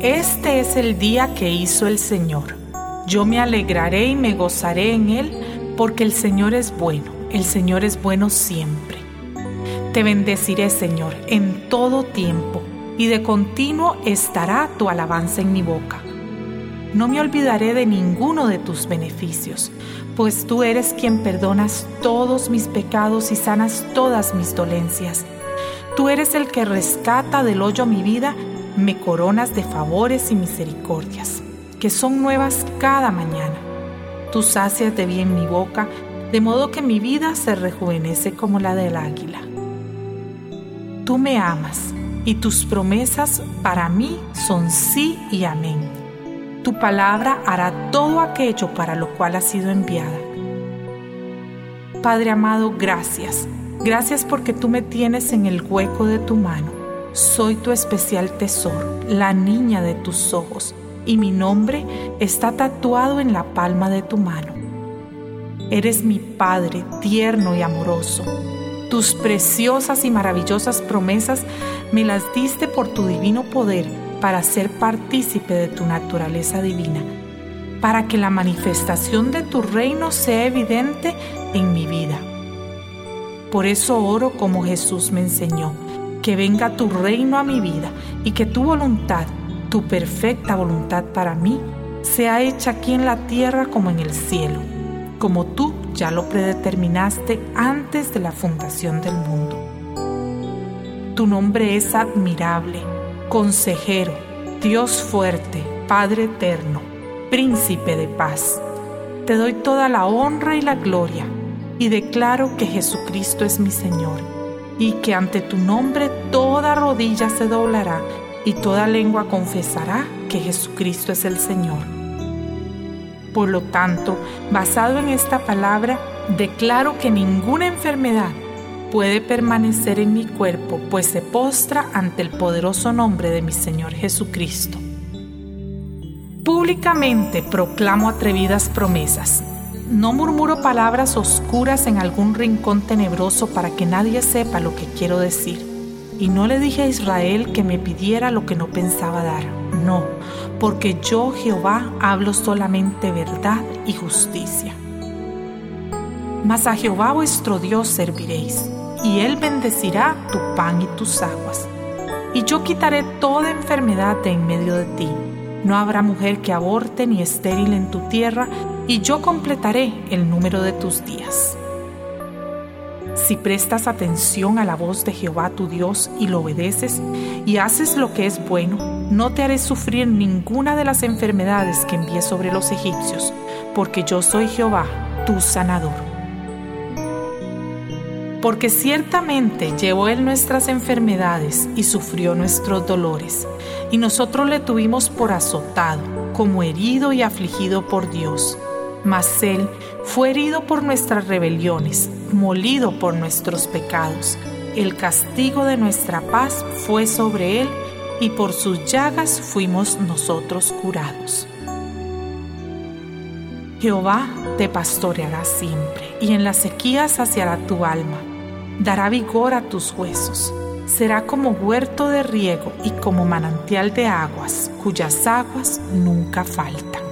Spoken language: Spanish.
Este es el día que hizo el Señor. Yo me alegraré y me gozaré en él, porque el Señor es bueno, el Señor es bueno siempre. Te bendeciré, Señor, en todo tiempo, y de continuo estará tu alabanza en mi boca. No me olvidaré de ninguno de tus beneficios, pues tú eres quien perdonas todos mis pecados y sanas todas mis dolencias. Tú eres el que rescata del hoyo mi vida, me coronas de favores y misericordias, que son nuevas cada mañana. Tú sacias de bien mi boca, de modo que mi vida se rejuvenece como la del águila. Tú me amas y tus promesas para mí son sí y amén tu palabra hará todo aquello para lo cual ha sido enviada. Padre amado, gracias. Gracias porque tú me tienes en el hueco de tu mano. Soy tu especial tesoro, la niña de tus ojos, y mi nombre está tatuado en la palma de tu mano. Eres mi Padre tierno y amoroso. Tus preciosas y maravillosas promesas me las diste por tu divino poder para ser partícipe de tu naturaleza divina, para que la manifestación de tu reino sea evidente en mi vida. Por eso oro como Jesús me enseñó, que venga tu reino a mi vida y que tu voluntad, tu perfecta voluntad para mí, sea hecha aquí en la tierra como en el cielo, como tú ya lo predeterminaste antes de la fundación del mundo. Tu nombre es admirable consejero, Dios fuerte, Padre eterno, príncipe de paz. Te doy toda la honra y la gloria y declaro que Jesucristo es mi Señor y que ante tu nombre toda rodilla se doblará y toda lengua confesará que Jesucristo es el Señor. Por lo tanto, basado en esta palabra, declaro que ninguna enfermedad, puede permanecer en mi cuerpo, pues se postra ante el poderoso nombre de mi Señor Jesucristo. Públicamente proclamo atrevidas promesas. No murmuro palabras oscuras en algún rincón tenebroso para que nadie sepa lo que quiero decir. Y no le dije a Israel que me pidiera lo que no pensaba dar. No, porque yo Jehová hablo solamente verdad y justicia. Mas a Jehová vuestro Dios serviréis y Él bendecirá tu pan y tus aguas. Y yo quitaré toda enfermedad de en medio de ti. No habrá mujer que aborte ni estéril en tu tierra, y yo completaré el número de tus días. Si prestas atención a la voz de Jehová tu Dios y lo obedeces y haces lo que es bueno, no te haré sufrir ninguna de las enfermedades que envié sobre los egipcios, porque yo soy Jehová, tu sanador porque ciertamente llevó él nuestras enfermedades y sufrió nuestros dolores, y nosotros le tuvimos por azotado, como herido y afligido por Dios. Mas él fue herido por nuestras rebeliones, molido por nuestros pecados. El castigo de nuestra paz fue sobre él, y por sus llagas fuimos nosotros curados. Jehová te pastoreará siempre, y en la sequía saciará tu alma dará vigor a tus huesos. Será como huerto de riego y como manantial de aguas, cuyas aguas nunca faltan.